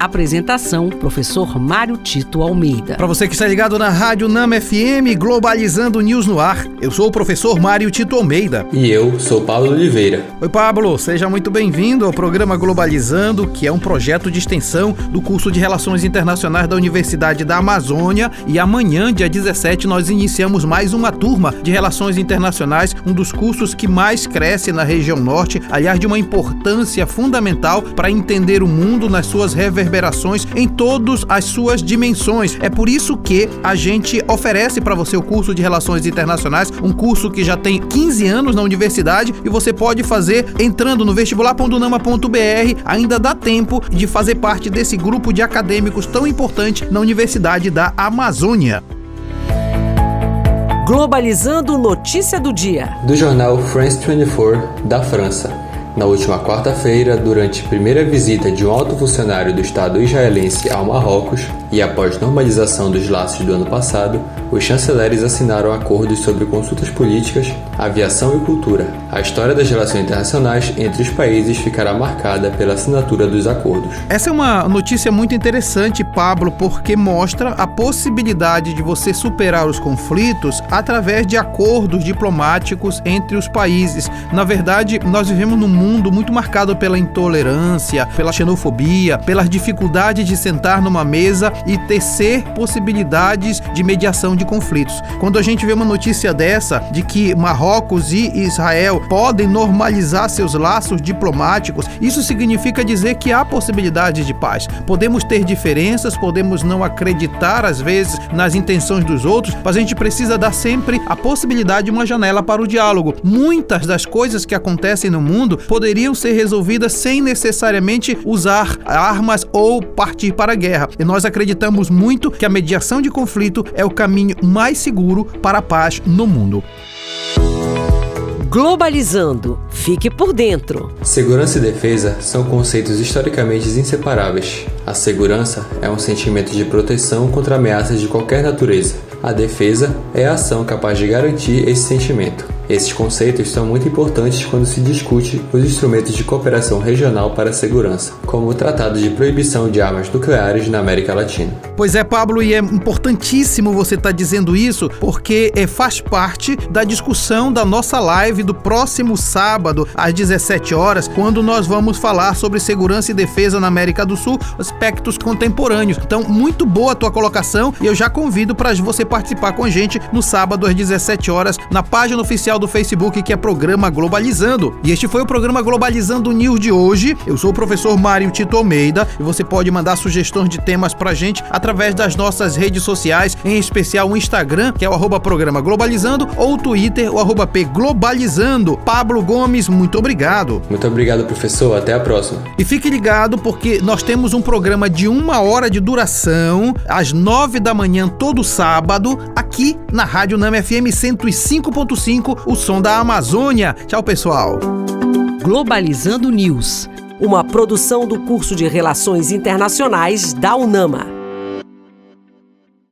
Apresentação: Professor Mário Tito Almeida. Para você que está ligado na Rádio Nama FM, Globalizando News no ar, eu sou o professor Mário Tito Almeida. E eu sou Pablo Oliveira. Oi, Pablo, seja muito bem-vindo ao programa Globalizando, que é um projeto de extensão do curso de Relações Internacionais da Universidade da Amazônia. E amanhã, dia 17, nós iniciamos mais uma turma de Relações Internacionais, um dos cursos que mais cresce na região norte, aliás, de uma importância fundamental para entender o mundo nas suas reverberações reverberações em todas as suas dimensões. É por isso que a gente oferece para você o curso de Relações Internacionais, um curso que já tem 15 anos na universidade e você pode fazer entrando no vestibular.unama.br. Ainda dá tempo de fazer parte desse grupo de acadêmicos tão importante na Universidade da Amazônia. Globalizando notícia do dia. Do jornal France 24 da França. Na última quarta-feira, durante primeira visita de um alto funcionário do Estado israelense ao Marrocos e após normalização dos laços do ano passado, os chanceleres assinaram acordos sobre consultas políticas, aviação e cultura. A história das relações internacionais entre os países ficará marcada pela assinatura dos acordos. Essa é uma notícia muito interessante, Pablo, porque mostra a possibilidade de você superar os conflitos através de acordos diplomáticos entre os países. Na verdade, nós vivemos num mundo muito marcado pela intolerância, pela xenofobia, pelas dificuldades de sentar numa mesa e tecer possibilidades de mediação de conflitos. Quando a gente vê uma notícia dessa de que Marrocos e Israel podem normalizar seus laços diplomáticos, isso significa dizer que há possibilidades de paz. Podemos ter diferenças, podemos não acreditar às vezes nas intenções dos outros, mas a gente precisa dar sempre a possibilidade de uma janela para o diálogo. Muitas das coisas que acontecem no mundo poderiam ser resolvidas sem necessariamente usar armas ou partir para a guerra. E nós acreditamos muito que a mediação de conflito é o caminho mais seguro para a paz no mundo. Globalizando. Fique por dentro. Segurança e defesa são conceitos historicamente inseparáveis. A segurança é um sentimento de proteção contra ameaças de qualquer natureza. A defesa é a ação capaz de garantir esse sentimento. Esses conceitos são muito importantes quando se discute os instrumentos de cooperação regional para a segurança, como o Tratado de Proibição de Armas Nucleares na América Latina. Pois é, Pablo, e é importantíssimo você estar tá dizendo isso, porque é, faz parte da discussão da nossa live do próximo sábado, às 17 horas, quando nós vamos falar sobre segurança e defesa na América do Sul, aspectos contemporâneos. Então, muito boa a tua colocação e eu já convido para você participar com a gente no sábado às 17 horas na página oficial do Facebook que é Programa Globalizando. E este foi o programa Globalizando News de hoje. Eu sou o professor Mário Tito Almeida e você pode mandar sugestões de temas pra gente através das nossas redes sociais, em especial o Instagram, que é o arroba Programa Globalizando, ou o Twitter, o arroba P Globalizando. Pablo Gomes, muito obrigado. Muito obrigado, professor. Até a próxima. E fique ligado porque nós temos um programa de uma hora de duração, às nove da manhã, todo sábado, aqui na Rádio Nama FM 105.5, o som da Amazônia. Tchau, pessoal. Globalizando News, uma produção do curso de Relações Internacionais da UNAMA.